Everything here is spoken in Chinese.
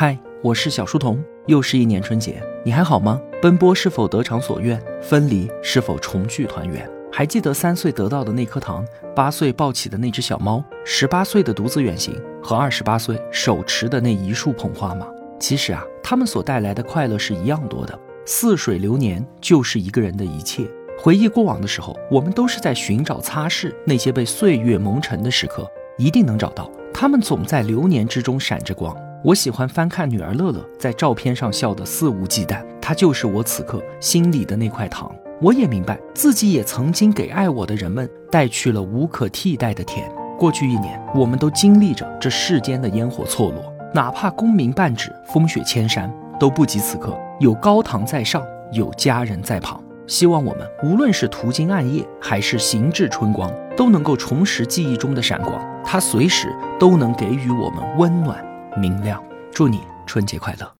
嗨，我是小书童，又是一年春节，你还好吗？奔波是否得偿所愿？分离是否重聚团圆？还记得三岁得到的那颗糖，八岁抱起的那只小猫，十八岁的独自远行和二十八岁手持的那一束捧花吗？其实啊，他们所带来的快乐是一样多的。似水流年就是一个人的一切。回忆过往的时候，我们都是在寻找擦拭那些被岁月蒙尘的时刻，一定能找到。他们总在流年之中闪着光。我喜欢翻看女儿乐乐在照片上笑得肆无忌惮，她就是我此刻心里的那块糖。我也明白自己也曾经给爱我的人们带去了无可替代的甜。过去一年，我们都经历着这世间的烟火错落，哪怕功名半纸，风雪千山，都不及此刻有高堂在上，有家人在旁。希望我们无论是途经暗夜，还是行至春光，都能够重拾记忆中的闪光，它随时都能给予我们温暖。明亮，祝你春节快乐。